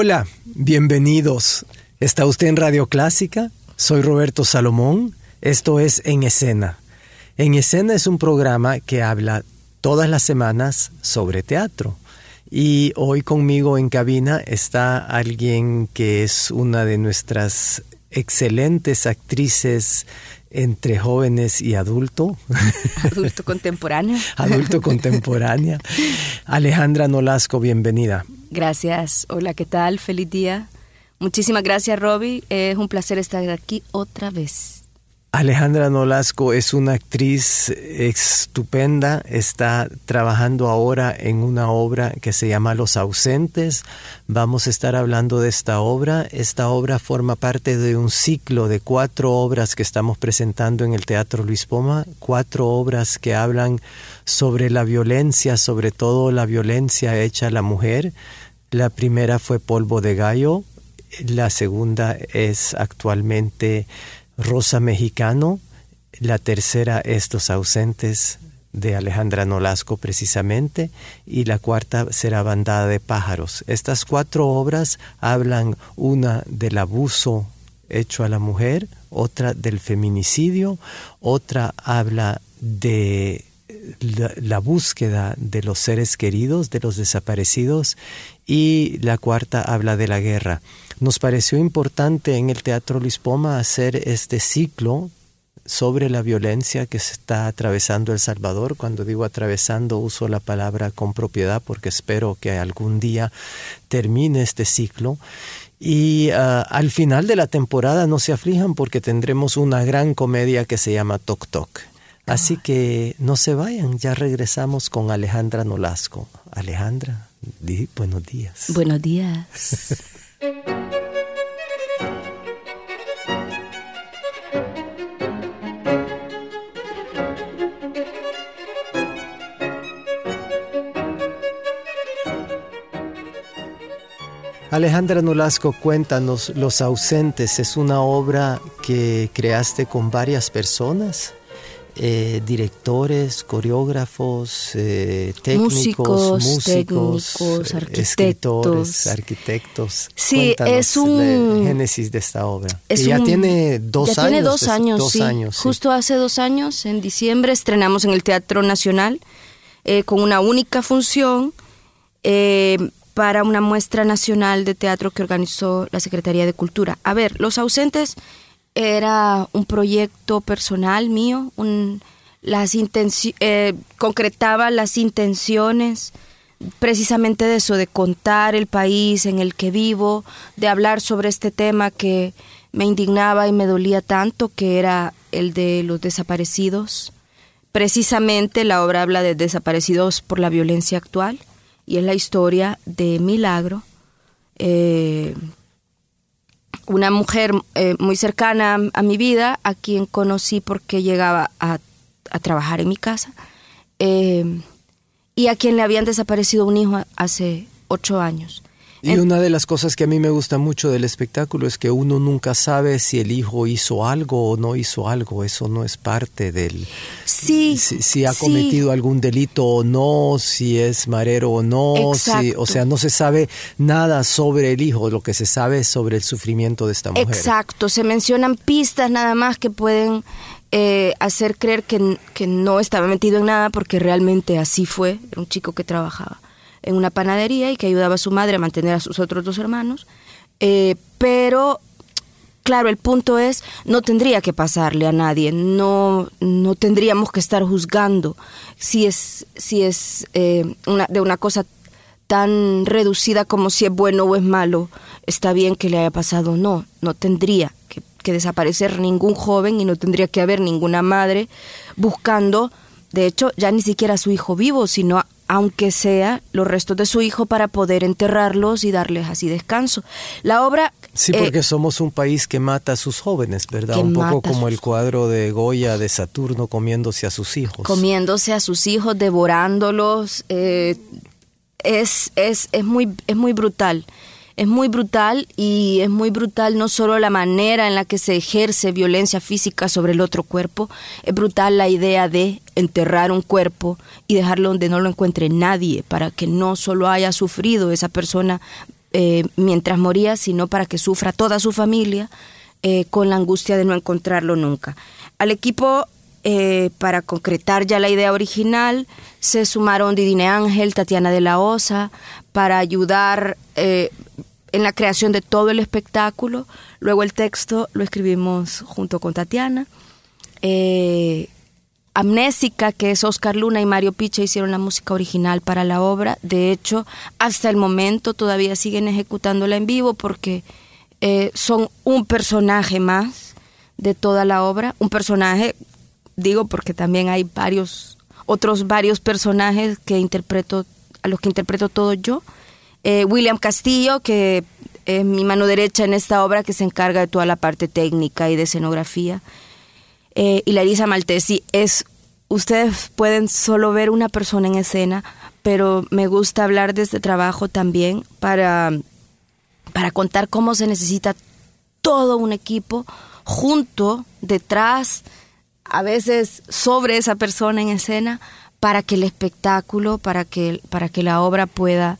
Hola, bienvenidos. ¿Está usted en Radio Clásica? Soy Roberto Salomón. Esto es En Escena. En Escena es un programa que habla todas las semanas sobre teatro. Y hoy conmigo en cabina está alguien que es una de nuestras excelentes actrices entre jóvenes y adulto. Adulto contemporáneo. adulto contemporánea. Alejandra Nolasco, bienvenida. Gracias. Hola, ¿qué tal? Feliz día. Muchísimas gracias, Robbie. Es un placer estar aquí otra vez. Alejandra Nolasco es una actriz estupenda, está trabajando ahora en una obra que se llama Los ausentes. Vamos a estar hablando de esta obra. Esta obra forma parte de un ciclo de cuatro obras que estamos presentando en el Teatro Luis Poma, cuatro obras que hablan sobre la violencia, sobre todo la violencia hecha a la mujer. La primera fue Polvo de Gallo, la segunda es actualmente Rosa Mexicano, la tercera Estos ausentes de Alejandra Nolasco precisamente, y la cuarta será Bandada de pájaros. Estas cuatro obras hablan una del abuso hecho a la mujer, otra del feminicidio, otra habla de la, búsqueda de los seres queridos, de los desaparecidos, y la cuarta habla de la guerra. Nos pareció importante en el Teatro Lispoma hacer este ciclo sobre la violencia que se está atravesando El Salvador. Cuando digo atravesando uso la palabra con propiedad porque espero que algún día termine este ciclo. Y ah, al final de la temporada no se aflijan porque tendremos una gran comedia que se llama Tok Tok. Así que no se vayan, ya regresamos con Alejandra Nolasco. Alejandra, di buenos días. Buenos días. Alejandra Nolasco, cuéntanos, Los ausentes es una obra que creaste con varias personas. Eh, directores, coreógrafos, eh, técnicos, músicos, técnicos, eh, arquitectos. arquitectos. Sí, es un génesis de esta obra. ya tiene dos ya años. Tiene dos años, sí. Justo hace dos años, en diciembre, estrenamos en el Teatro Nacional con una única función para una muestra nacional de teatro que organizó la Secretaría de Cultura. A ver, Los ausentes era un proyecto personal mío, las eh, concretaba las intenciones precisamente de eso, de contar el país en el que vivo, de hablar sobre este tema que me indignaba y me dolía tanto, que era el de los desaparecidos. Precisamente la obra habla de desaparecidos por la violencia actual y es la historia de Milagro, eh, una mujer eh, muy cercana a, mi vida, a quien conocí porque llegaba a, trabajar en mi casa, eh, y a quien le habían desaparecido un hijo hace ocho años. Y una de las cosas que a mí me gusta mucho del espectáculo es que uno nunca sabe si el hijo hizo algo o no hizo algo. Eso no es parte del... Sí. Si, ha cometido algún delito o no, si es marero o no. Si, o sea, no se sabe nada sobre el hijo. Lo que se sabe es sobre el sufrimiento de esta mujer. Exacto. Se mencionan pistas nada más que pueden eh, hacer creer que, que no estaba metido en nada porque realmente así fue. Era un chico que trabajaba en una panadería y que ayudaba a su madre a mantener a sus otros dos hermanos. Eh, pero, claro, el punto es, no tendría que pasarle a nadie, no, no tendríamos que estar juzgando si es, si es eh, una, de una cosa tan reducida como si es bueno o es malo, está bien que le haya pasado, no, no tendría que, que desaparecer ningún joven y no tendría que haber ninguna madre buscando, de hecho, ya ni siquiera a su hijo vivo, sino aunque sea los restos de su hijo para poder enterrarlos y darles así descanso. La obra... Sí, eh, porque somos un país que mata a sus jóvenes, ¿verdad? Un poco como el cuadro de Goya de Saturno comiéndose a sus hijos. Comiéndose a sus hijos, devorándolos. Eh, es, es, es, muy, es muy brutal es muy brutal y es muy brutal no solo la manera en la que se ejerce violencia física sobre el otro cuerpo, es brutal la idea de enterrar un cuerpo y dejarlo donde no lo encuentre nadie para que no solo haya sufrido esa persona eh, mientras moría, sino para que sufra toda su familia eh, con la angustia de no encontrarlo nunca. Al equipo eh, para concretar ya la idea original, se sumaron Didine Ángel, Tatiana de la Osa, para ayudar en la creación de todo el espectáculo. Luego el texto lo escribimos junto con Tatiana. Eh, Amnésica, que es Oscar Luna y Mario Picha, hicieron la música original para la obra. De hecho, hasta el momento todavía siguen ejecutándola en vivo porque eh, son un personaje más de toda la obra. Un personaje, digo porque también hay varios, otros varios personajes que interpreto, a los que interpreto todo yo. Eh, William Castillo, que es mi mano derecha en esta obra, que se encarga de toda la parte técnica y de escenografía. Eh, y Larisa Maltesi es, ustedes pueden solo ver una persona en escena, pero me gusta hablar de este trabajo también para, para contar cómo se necesita todo un equipo junto, detrás, a veces sobre esa persona en escena, para que el espectáculo, para que, para que la obra pueda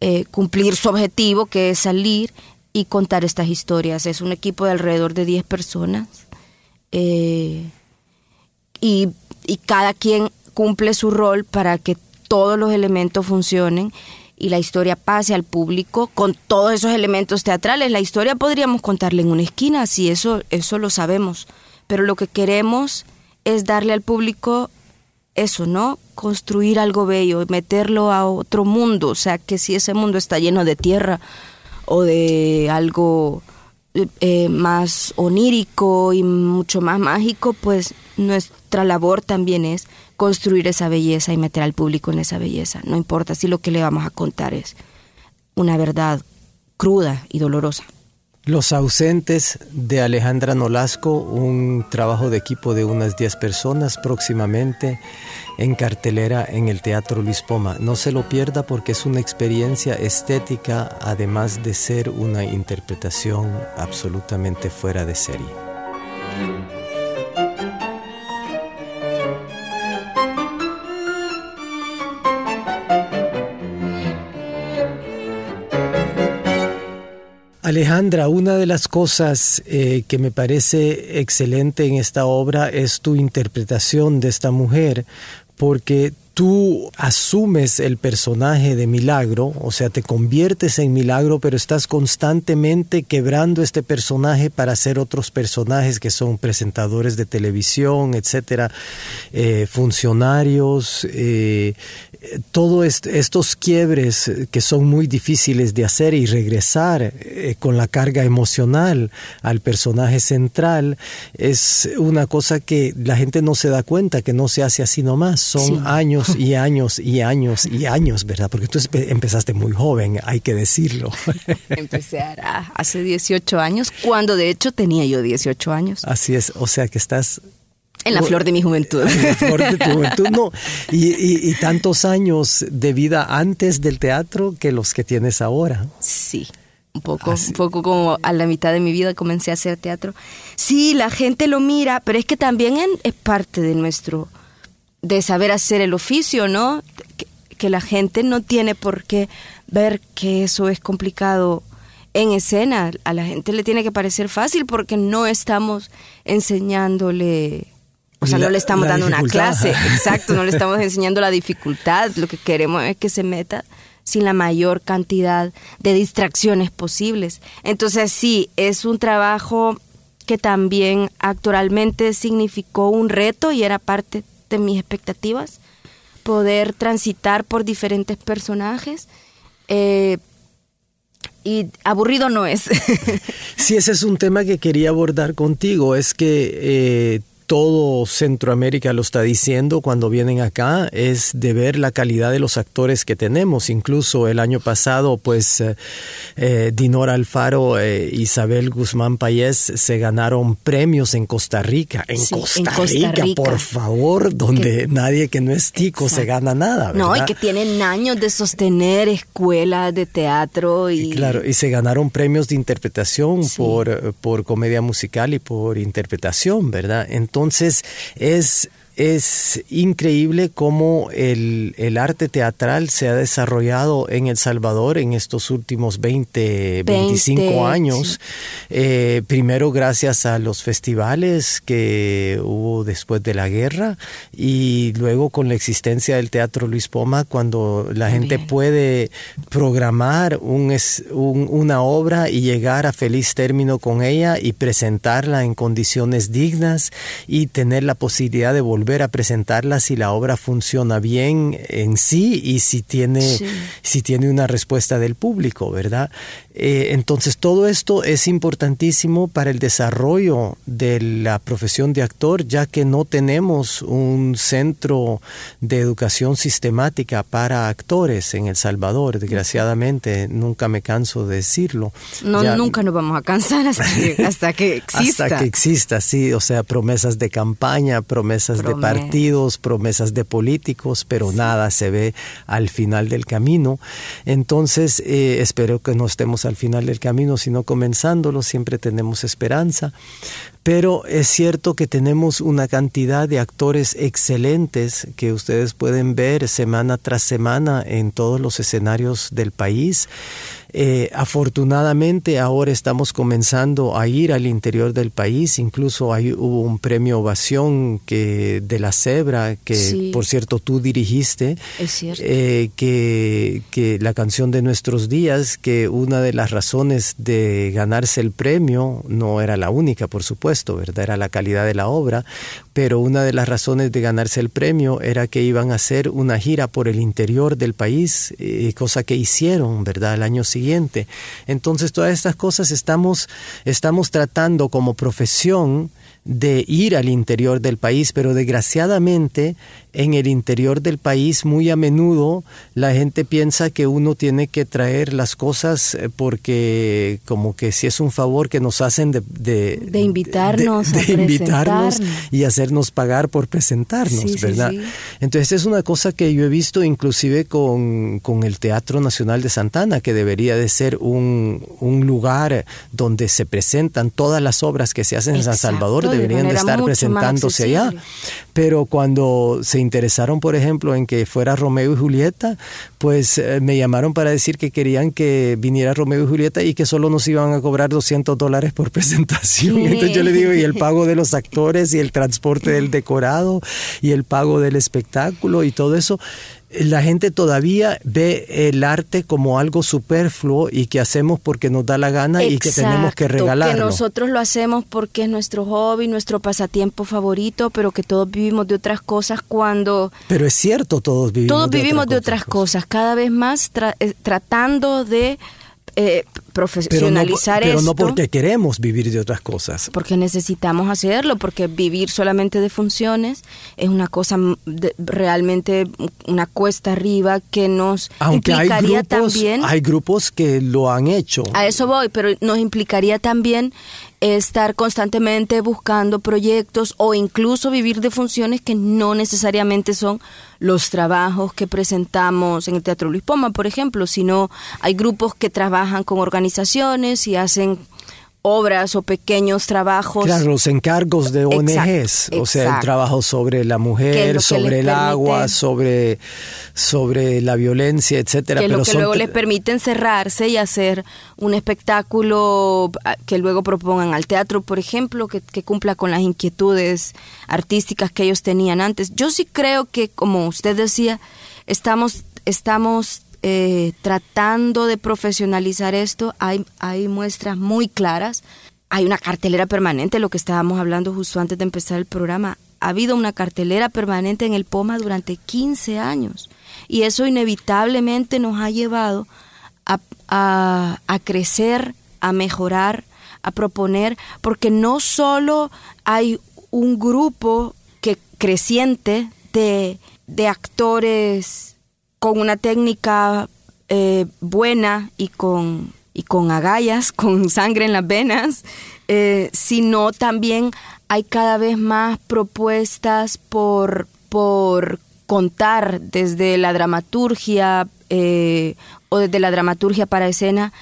eh, cumplir su objetivo, que es salir y contar estas historias. Es un equipo de alrededor de 10 personas eh, y, y cada quien cumple su rol para que todos los elementos funcionen y la historia pase al público con todos esos elementos teatrales. La historia podríamos contarle en una esquina, sí, eso, eso lo sabemos, pero lo que queremos es darle al público eso, ¿no? Construir algo bello, meterlo a otro mundo, o sea, que si ese mundo está lleno de tierra o de algo eh, más onírico y mucho más mágico, pues nuestra labor también es construir esa belleza y meter al público en esa belleza. No importa si lo que le vamos a contar es una verdad cruda y dolorosa. Los ausentes de Alejandra Nolasco, un trabajo de equipo de unas 10 personas próximamente en cartelera en el Teatro Luis Poma. No se lo pierda porque es una experiencia estética, además de ser una interpretación absolutamente fuera de serie. Alejandra, una de las cosas eh, que me parece excelente en esta obra es tu interpretación de esta mujer, porque tú asumes el personaje de Milagro, o sea, te conviertes en Milagro, pero estás constantemente quebrando este personaje para hacer otros personajes que son presentadores de televisión, etcétera, eh, funcionarios, eh, todos estos quiebres que son muy difíciles de hacer y regresar eh, con la carga emocional al personaje central es una cosa que la gente no se da cuenta, que no se hace así nomás, son años y años y años y años, ¿verdad? Porque tú empezaste muy joven, hay que decirlo. Empecé hace 18 años, cuando de hecho tenía yo 18 años. Así es, o sea que estás en la flor de mi juventud. En la flor de tu juventud, no. Y, tantos años de vida antes del teatro que los que tienes ahora. Sí. Un poco, un poco como a la mitad de mi vida comencé a hacer teatro. Sí, la gente lo mira, pero es que también es parte de nuestro, de saber hacer el oficio, ¿no? Que, la gente no tiene por qué ver que eso es complicado en escena. A la gente le tiene que parecer fácil porque no estamos enseñándole, o sea, no le estamos dando una clase, exacto, no le estamos enseñando la dificultad. Lo que queremos es que se meta sin la mayor cantidad de distracciones posibles. Entonces sí, es un trabajo que también actualmente significó un reto y era parte mis expectativas, poder transitar por diferentes personajes. Eh, y aburrido no es. sí, ese es un tema que quería abordar contigo, es que eh, todo Centroamérica lo está diciendo cuando vienen acá, es de ver la calidad de los actores que tenemos. Incluso el año pasado, pues eh, eh Dinora Alfaro e Isabel Guzmán Payés se ganaron premios en Costa Rica. En, Costa, Rica, por favor, donde nadie que no es tico se gana nada. No, y que tienen años de sostener escuelas de teatro. Y... claro, y se ganaron premios de interpretación por, por comedia musical y por interpretación, ¿verdad? Entonces, entonces es es increíble cómo el, arte teatral se ha desarrollado en El Salvador en estos últimos 20, 25 años. Eh, primero gracias a los festivales que hubo después de la guerra y luego con la existencia del Teatro Luis Poma cuando la gente puede programar un, una obra y llegar a feliz término con ella y presentarla en condiciones dignas y tener la posibilidad de volver a presentarla si la obra funciona bien en sí y si tiene, si tiene una respuesta del público, ¿verdad? Eh, entonces todo esto es importantísimo para el desarrollo de la profesión de actor, ya que no tenemos un centro de educación sistemática para actores en El Salvador, desgraciadamente, nunca me canso de decirlo. No, nunca nos vamos a cansar hasta que, hasta que exista. hasta que exista, sí, o sea, promesas de campaña, promesas de partidos, promesas de políticos, pero nada se ve al final del camino. Entonces, eh, espero que no estemos al final del camino, sino comenzándolo, siempre tenemos esperanza. Pero es cierto que tenemos una cantidad de actores excelentes que ustedes pueden ver semana tras semana en todos los escenarios del país. Eh, afortunadamente ahora estamos comenzando a ir al interior del país, incluso hay, hubo un premio ovación que, de la Cebra, que por cierto tú dirigiste, eh, que, que la canción de nuestros días, que una de las razones de ganarse el premio, no era la única por supuesto, ¿verdad? Era la calidad de la obra, pero una de las razones de ganarse el premio era que iban a hacer una gira por el interior del país, eh, cosa que hicieron, ¿verdad? El año siguiente entonces, todas estas cosas estamos, estamos tratando como profesión de ir al interior del país, pero desgraciadamente en el interior del país muy a menudo la gente piensa que uno tiene que traer las cosas eh, porque como que si es un favor que nos hacen de, de, invitarnos, de, invitarnos y hacernos pagar por presentarnos, ¿verdad? Entonces es una cosa que yo he visto inclusive con, con, el Teatro Nacional de Santana, que debería de ser un, un lugar donde se presentan todas las obras que se hacen en San Salvador, deberían de estar presentándose allá. Pero cuando se interesaron, por ejemplo, en que fuera Romeo y Julieta, pues eh, me llamaron para decir que querían que viniera Romeo y Julieta y que solo nos iban a cobrar 200 dólares por presentación. Entonces yo le digo, y el pago de los actores y el transporte del decorado y el pago del espectáculo y todo eso la gente todavía ve el arte como algo superfluo y que hacemos porque nos da la gana y que tenemos que regalarlo. Que nosotros lo hacemos porque es nuestro hobby, nuestro pasatiempo favorito, pero que todos vivimos de otras cosas cuando... Pero es cierto, todos vivimos todos vivimos de otras cosas, cada vez más eh, tratando de eh, profesionalizar pero no, Pero no porque queremos vivir de otras cosas. Porque necesitamos hacerlo, porque vivir solamente de funciones es una cosa realmente una cuesta arriba que nos implicaría también. Hay grupos que lo han hecho. A eso voy, pero nos implicaría también estar constantemente buscando proyectos o incluso vivir de funciones que no necesariamente son los trabajos que presentamos en el Teatro Luis Poma, por ejemplo, sino hay grupos que trabajan con organizaciones y hacen obras o pequeños trabajos. Claro, los encargos de ONGs, o sea, el trabajo sobre la mujer, sobre el agua, sobre, sobre la violencia, etcétera. Que lo que luego les permite encerrarse y hacer un espectáculo ah, que luego propongan al teatro, por ejemplo, que, que cumpla con las inquietudes artísticas que ellos tenían antes. Yo sí creo que, como usted decía, estamos, estamos eh, tratando de profesionalizar esto, hay, hay muestras muy claras. Hay una cartelera permanente, lo que estábamos hablando justo antes de empezar el programa. Ha habido una cartelera permanente en el POMA durante 15 años y eso inevitablemente nos ha llevado a, a crecer, a mejorar, a proponer, porque no solo hay un grupo que creciente de, de actores con una técnica eh, buena y con, y con agallas, con sangre en las venas, eh, sino también hay cada vez más propuestas por, por contar desde la dramaturgia eh, o desde la dramaturgia para escena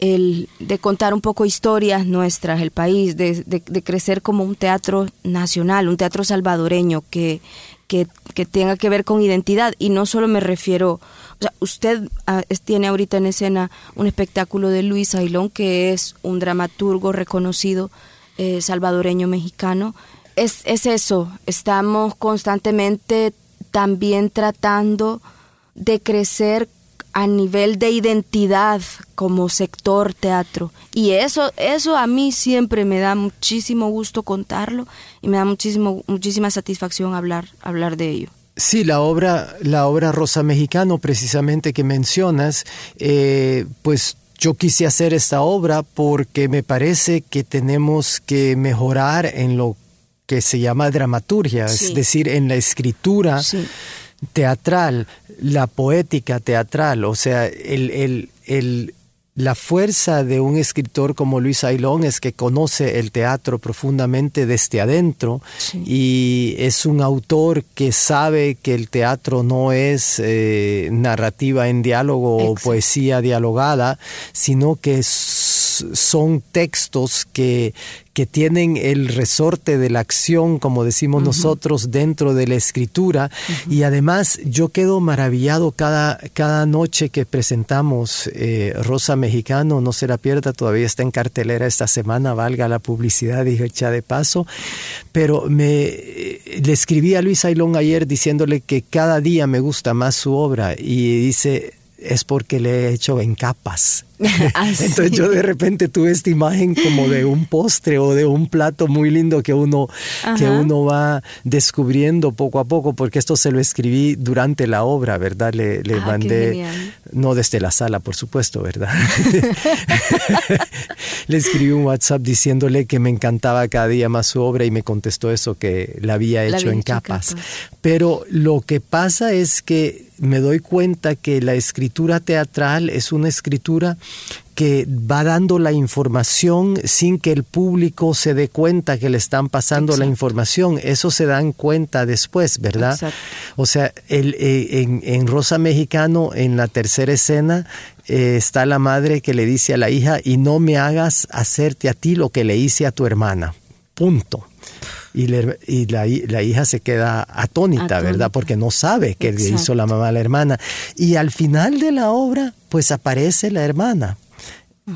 el, de contar un poco historias nuestras, el país, de, de, crecer como un teatro nacional, un teatro salvadoreño que, que, tenga que ver con identidad. Y no solo me refiero, o sea, usted ah, tiene ahorita en escena un espectáculo de Luis Ailón, que es un dramaturgo reconocido eh, salvadoreño mexicano. Es, es eso, estamos constantemente también tratando de crecer a nivel de identidad como sector teatro. Y eso, eso a mí siempre me da muchísimo gusto contarlo y me da muchísimo, muchísima satisfacción hablar, hablar de ello. Sí, la obra, la obra Rosa Mexicano, precisamente que mencionas, eh, pues yo quise hacer esta obra porque me parece que tenemos que mejorar en lo que se llama dramaturgia, es decir, en la escritura teatral, la poética teatral, o sea, el, el, el, la fuerza de un escritor como Luis Ailón es que conoce el teatro profundamente desde adentro y es un autor que sabe que el teatro no es eh, narrativa en diálogo o poesía dialogada, sino que son textos que, que tienen el resorte de la acción, como decimos nosotros, dentro de la escritura. Y además yo quedo maravillado cada, cada noche que presentamos eh, Rosa Mexicano, no se la pierda, todavía está en cartelera esta semana, valga la publicidad, dije echa de paso. Pero me, eh, le escribí a Luis Ailón ayer diciéndole que cada día me gusta más su obra y dice, es porque le he hecho en capas. Ah, Entonces yo de repente tuve esta imagen como de un postre o de un plato muy lindo que uno, que uno va descubriendo poco a poco, porque esto se lo escribí durante la obra, ¿verdad? Le, le ah, mandé, no desde la sala, por supuesto, ¿verdad? le escribí un WhatsApp diciéndole que me encantaba cada día más su obra y me contestó eso, que la había hecho, en, capas. Pero lo que pasa es que me doy cuenta que la escritura teatral es una escritura que va dando la información sin que el público se dé cuenta que le están pasando la información. Eso se dan cuenta después, ¿verdad? O sea, el, eh, en, Rosa Mexicano, en la tercera escena, eh, está la madre que le dice a la hija, y no me hagas hacerte a ti lo que le hice a tu hermana. Punto. Y, y la, hija se queda atónita, ¿verdad? Porque no sabe qué le hizo la mamá a la hermana. Y al final de la obra, pues aparece la hermana.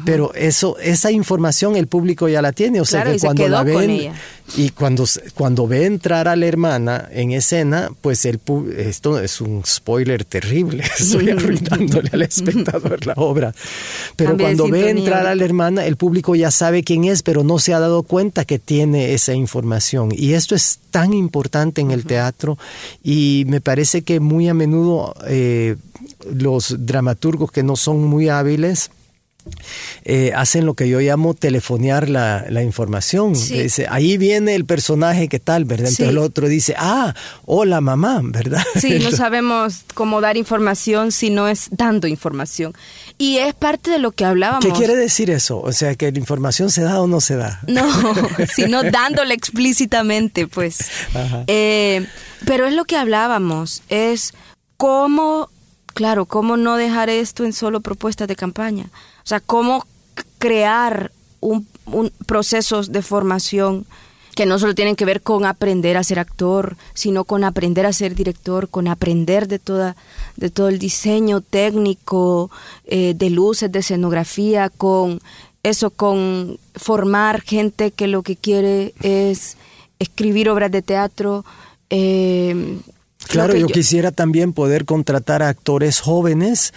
Pero eso, esa información el público ya la tiene, o sea que cuando la ven y cuando, cuando ve entrar a la hermana en escena, pues el esto es un spoiler terrible, estoy arruinándole al espectador la obra. Pero cuando ve entrar a la hermana, el público ya sabe quién es, pero no se ha dado cuenta que tiene esa información. Y esto es tan importante en el teatro y me parece que muy a menudo eh, los dramaturgos que no son muy hábiles, eh, hacen lo que yo llamo telefonear la, información. Dice, ahí viene el personaje que tal, ¿verdad? Entonces el otro dice, ah, hola mamá, ¿verdad? Sí, no sabemos cómo dar información si no es dando información. Y es parte de lo que hablábamos. ¿Qué quiere decir eso? O sea, que la información se da o no se da. No, sino dándole explícitamente, pues. Eh, pero es lo que hablábamos, es cómo, claro, cómo no dejar esto en solo propuestas de campaña o sea, cómo crear un, procesos de formación que no solo tienen que ver con aprender a ser actor, sino con aprender a ser director, con aprender de toda, de todo el diseño técnico, eh, de luces, de escenografía, con eso, con formar gente que lo que quiere es escribir obras de teatro. Eh, claro, yo, yo quisiera también poder contratar a actores jóvenes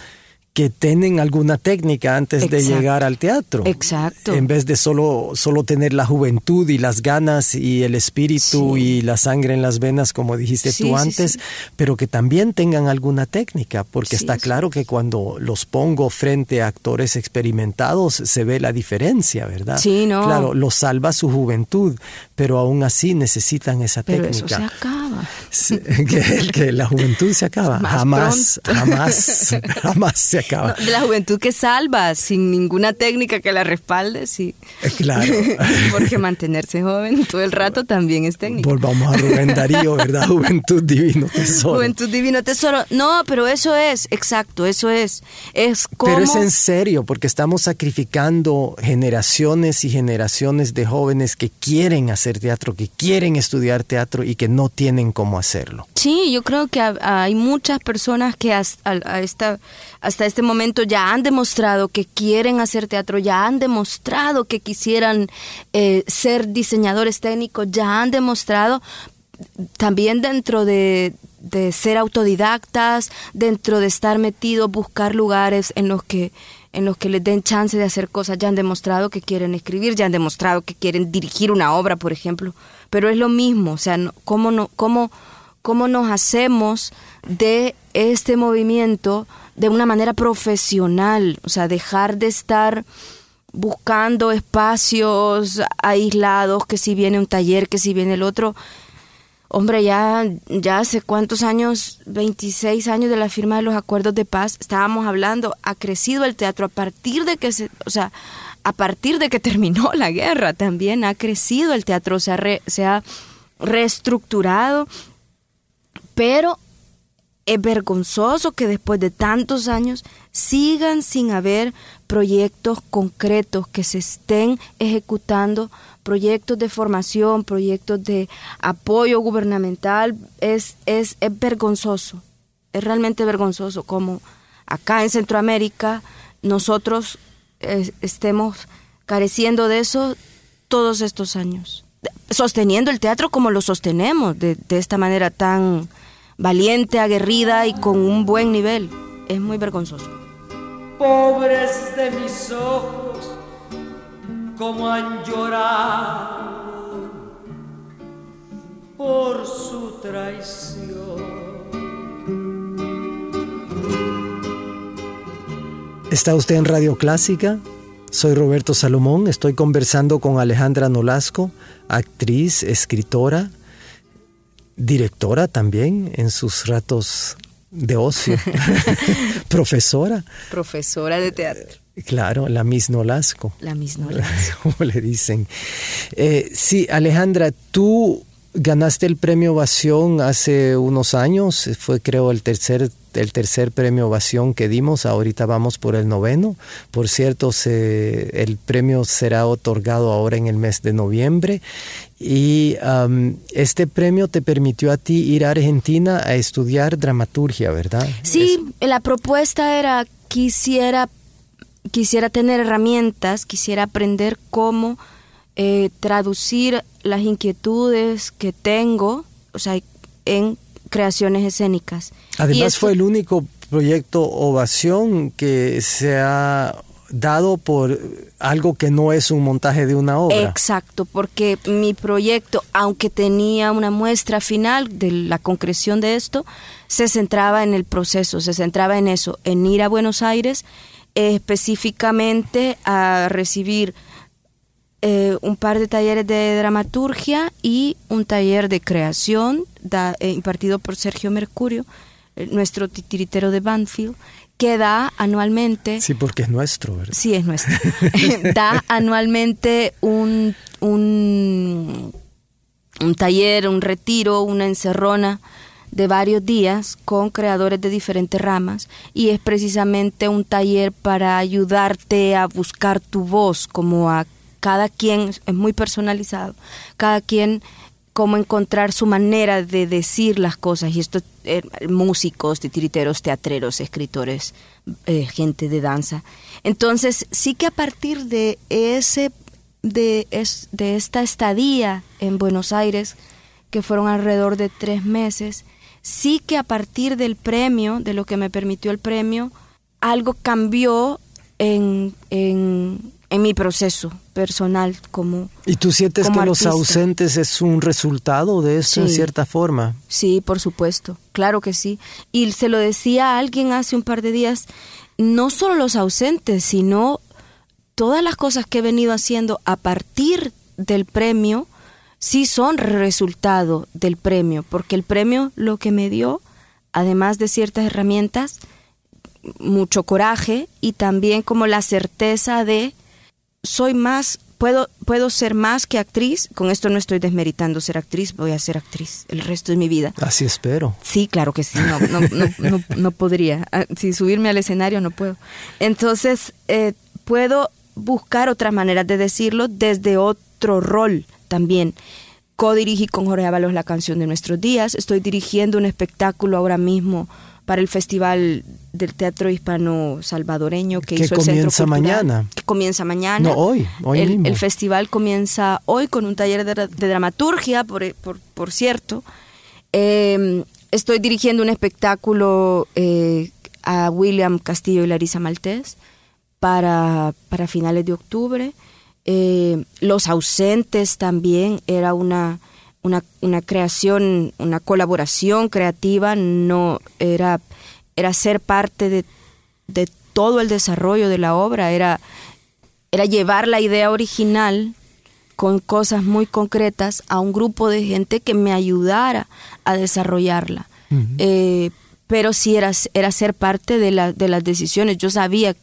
que tienen alguna técnica antes de llegar al teatro. Exacto. En vez de solo, solo tener la juventud y las ganas y el espíritu y la sangre en las venas, como dijiste tú antes, pero que también tengan alguna técnica, porque está claro que cuando los pongo frente a actores experimentados se ve la diferencia, ¿verdad? Sí, no. Claro, los salva su juventud, pero aún así necesitan esa pero técnica. Eso se acaba. que, que, la juventud se acaba. jamás, jamás, jamás se acaba de la juventud que salva, sin ninguna técnica que la respalde, sí. Eh, claro. Porque mantenerse joven todo el rato también es técnico. Volvamos a Rubén Darío, ¿verdad? Juventud divino tesoro. Juventud divino tesoro. No, pero eso es, exacto, eso es. Es como... Pero es en serio, porque estamos sacrificando generaciones y generaciones de jóvenes que quieren hacer teatro, que quieren estudiar teatro y que no tienen cómo hacerlo. Sí, yo creo que hay muchas personas que hasta, hasta este momento ya han demostrado que quieren hacer teatro, ya han demostrado que quisieran eh, ser diseñadores técnicos, ya han demostrado también dentro de, de ser autodidactas, dentro de estar metidos, buscar lugares en los que en los que les den chance de hacer cosas, ya han demostrado que quieren escribir, ya han demostrado que quieren dirigir una obra, por ejemplo, pero es lo mismo, o sea, ¿cómo, no, cómo, cómo nos hacemos de este movimiento de una manera profesional, o sea, dejar de estar buscando espacios aislados, que si viene un taller, que si viene el otro. Hombre, ya, ya hace cuántos años, 26 años de la firma de los acuerdos de paz, estábamos hablando, ha crecido el teatro a partir de que se, o sea, a partir de que terminó la guerra también ha crecido el teatro, se ha, se ha reestructurado, pero es vergonzoso que después de tantos años sigan sin haber proyectos concretos que se estén ejecutando, proyectos de formación, proyectos de apoyo gubernamental. Es, es, vergonzoso, es realmente vergonzoso como acá en Centroamérica nosotros estemos careciendo de eso todos estos años, sosteniendo el teatro como lo sostenemos, de, de esta manera tan valiente, aguerrida y con un buen nivel. Es muy vergonzoso. Pobres de mis ojos, como han llorado por su traición. ¿Está usted en Radio Clásica? Soy Roberto Salomón, estoy conversando con Alejandra Nolasco, actriz, escritora, directora también en sus ratos de ocio, profesora. Profesora de teatro. Claro, la Miss Nolasco. La Miss Nolasco. Como le dicen. Eh, sí, Alejandra, tú ganaste el premio Ovación hace unos años, fue creo el tercer el tercer premio Ovación que dimos, ahorita vamos por el noveno. Por cierto, se, el premio será otorgado ahora en el mes de noviembre. Y este premio te permitió a ti ir a Argentina a estudiar dramaturgia, ¿verdad? Sí, la propuesta era quisiera, quisiera tener herramientas, quisiera aprender cómo eh, traducir las inquietudes que tengo, o sea, en creaciones escénicas. Además fue el único proyecto Ovación que se ha dado por algo que no es un montaje de una obra. Exacto, porque mi proyecto, aunque tenía una muestra final de la concreción de esto, se centraba en el proceso, se centraba en eso, en ir a Buenos Aires específicamente a recibir eh, un par de talleres de dramaturgia y un taller de creación eh, impartido por Sergio Mercurio, eh, nuestro titiritero de Banfield, que da anualmente... Sí, porque es nuestro, ¿verdad? Sí, es nuestro. da anualmente un, un, un taller, un retiro, una encerrona de varios días con creadores de diferentes ramas y es precisamente un taller para ayudarte a buscar tu voz, como a cada quien, es muy personalizado, cada quien cómo encontrar su manera de decir las cosas. Y esto, eh, músicos, titiriteros, teatreros, escritores, eh, gente de danza. Entonces, sí que a partir de ese, de, es, de esta estadía en Buenos Aires, que fueron alrededor de tres meses, sí que a partir del premio, de lo que me permitió el premio, algo cambió en, en, mi proceso personal como ¿Y tú sientes que los ausentes es un resultado de eso en cierta forma? Sí, por supuesto, claro que sí. Y se lo decía a alguien hace un par de días, no solo los ausentes, sino todas las cosas que he venido haciendo a partir del premio, sí son resultado del premio, porque el premio lo que me dio, además de ciertas herramientas, mucho coraje y también como la certeza de soy más, puedo, puedo ser más que actriz. Con esto no estoy desmeritando ser actriz, voy a ser actriz el resto de mi vida. Así espero. Sí, claro que sí, no, no, no, no, podría. Ah, si subirme al escenario no puedo. Entonces, eh, puedo buscar otras maneras de decirlo desde otro rol también. Co-dirigí con Jorge Ábalos la canción de nuestros días. Estoy dirigiendo un espectáculo ahora mismo para el Festival del Teatro Hispano Salvadoreño que, hizo el Centro Cultural, mañana. Que comienza mañana. No, hoy, hoy el, mismo. el festival comienza hoy con un taller de, dramaturgia, por, por, cierto. Em, estoy dirigiendo un espectáculo eh, a William Castillo y Larisa Maltés para, para finales de octubre. Eh, Los ausentes también era una una, creación, una colaboración creativa, no era, era ser parte de, todo el desarrollo de la obra, era, era llevar la idea original con cosas muy concretas a un grupo de gente que me ayudara a desarrollarla. Eh, pero sí era, era ser parte de, la, de las decisiones. Yo sabía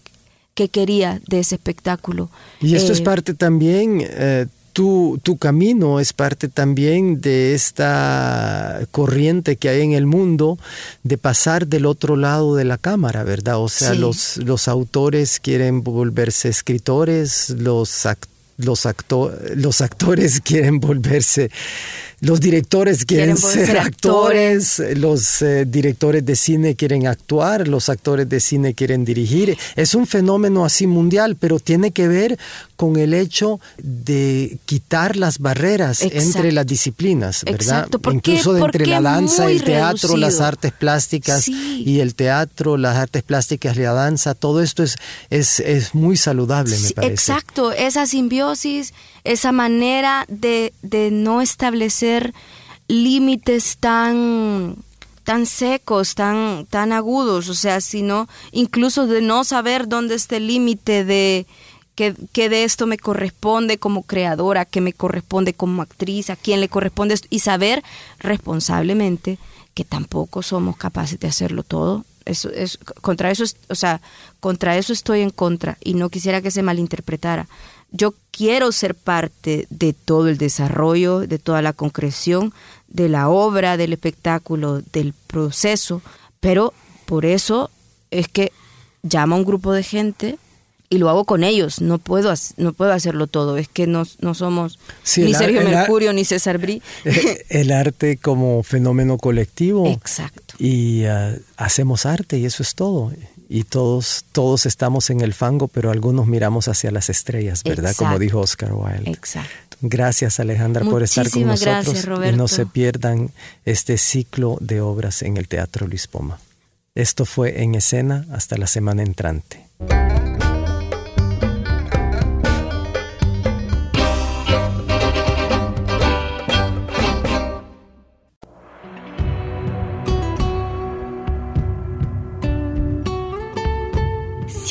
que quería de ese espectáculo. Y esto es eh, parte también, eh, tu, tu, camino es parte también de esta corriente que hay en el mundo de pasar del otro lado de la cámara, ¿verdad? O sea, los, los autores quieren volverse escritores, los, los, los actores quieren volverse los directores quieren, ser, actores, los eh, directores de cine quieren actuar, los actores de cine quieren dirigir. Es un fenómeno así mundial, pero tiene que ver con el hecho de quitar las barreras entre las disciplinas, ¿verdad? Incluso entre la danza, el teatro, las artes plásticas y el teatro, las artes plásticas y la danza, todo esto es, es, es muy saludable, me parece. Exacto, esa simbiosis, esa manera de, de no establecer límites tan tan secos, tan, tan agudos, o sea, sino incluso de no saber dónde está el límite de que, de esto me corresponde como creadora, que me corresponde como actriz, a quién le corresponde esto, y saber responsablemente que tampoco somos capaces de hacerlo todo. Eso es contra eso, o sea, contra eso estoy en contra y no quisiera que se malinterpretara yo quiero ser parte de todo el desarrollo, de toda la concreción de la obra, del espectáculo, del proceso, pero por eso es que llamo a un grupo de gente y lo hago con ellos, no puedo, no puedo hacerlo todo, es que no, no somos ni Sergio Mercurio ni César Brí. El arte como fenómeno colectivo. Exacto. Y ah, hacemos arte y eso es todo y todos, todos estamos en el fango, pero algunos miramos hacia las estrellas, ¿verdad? Como dijo Oscar Wilde. Exacto. Gracias Alejandra por estar con nosotros y no se pierdan este ciclo de obras en el Teatro Luis Poma. Esto fue en escena hasta la semana entrante.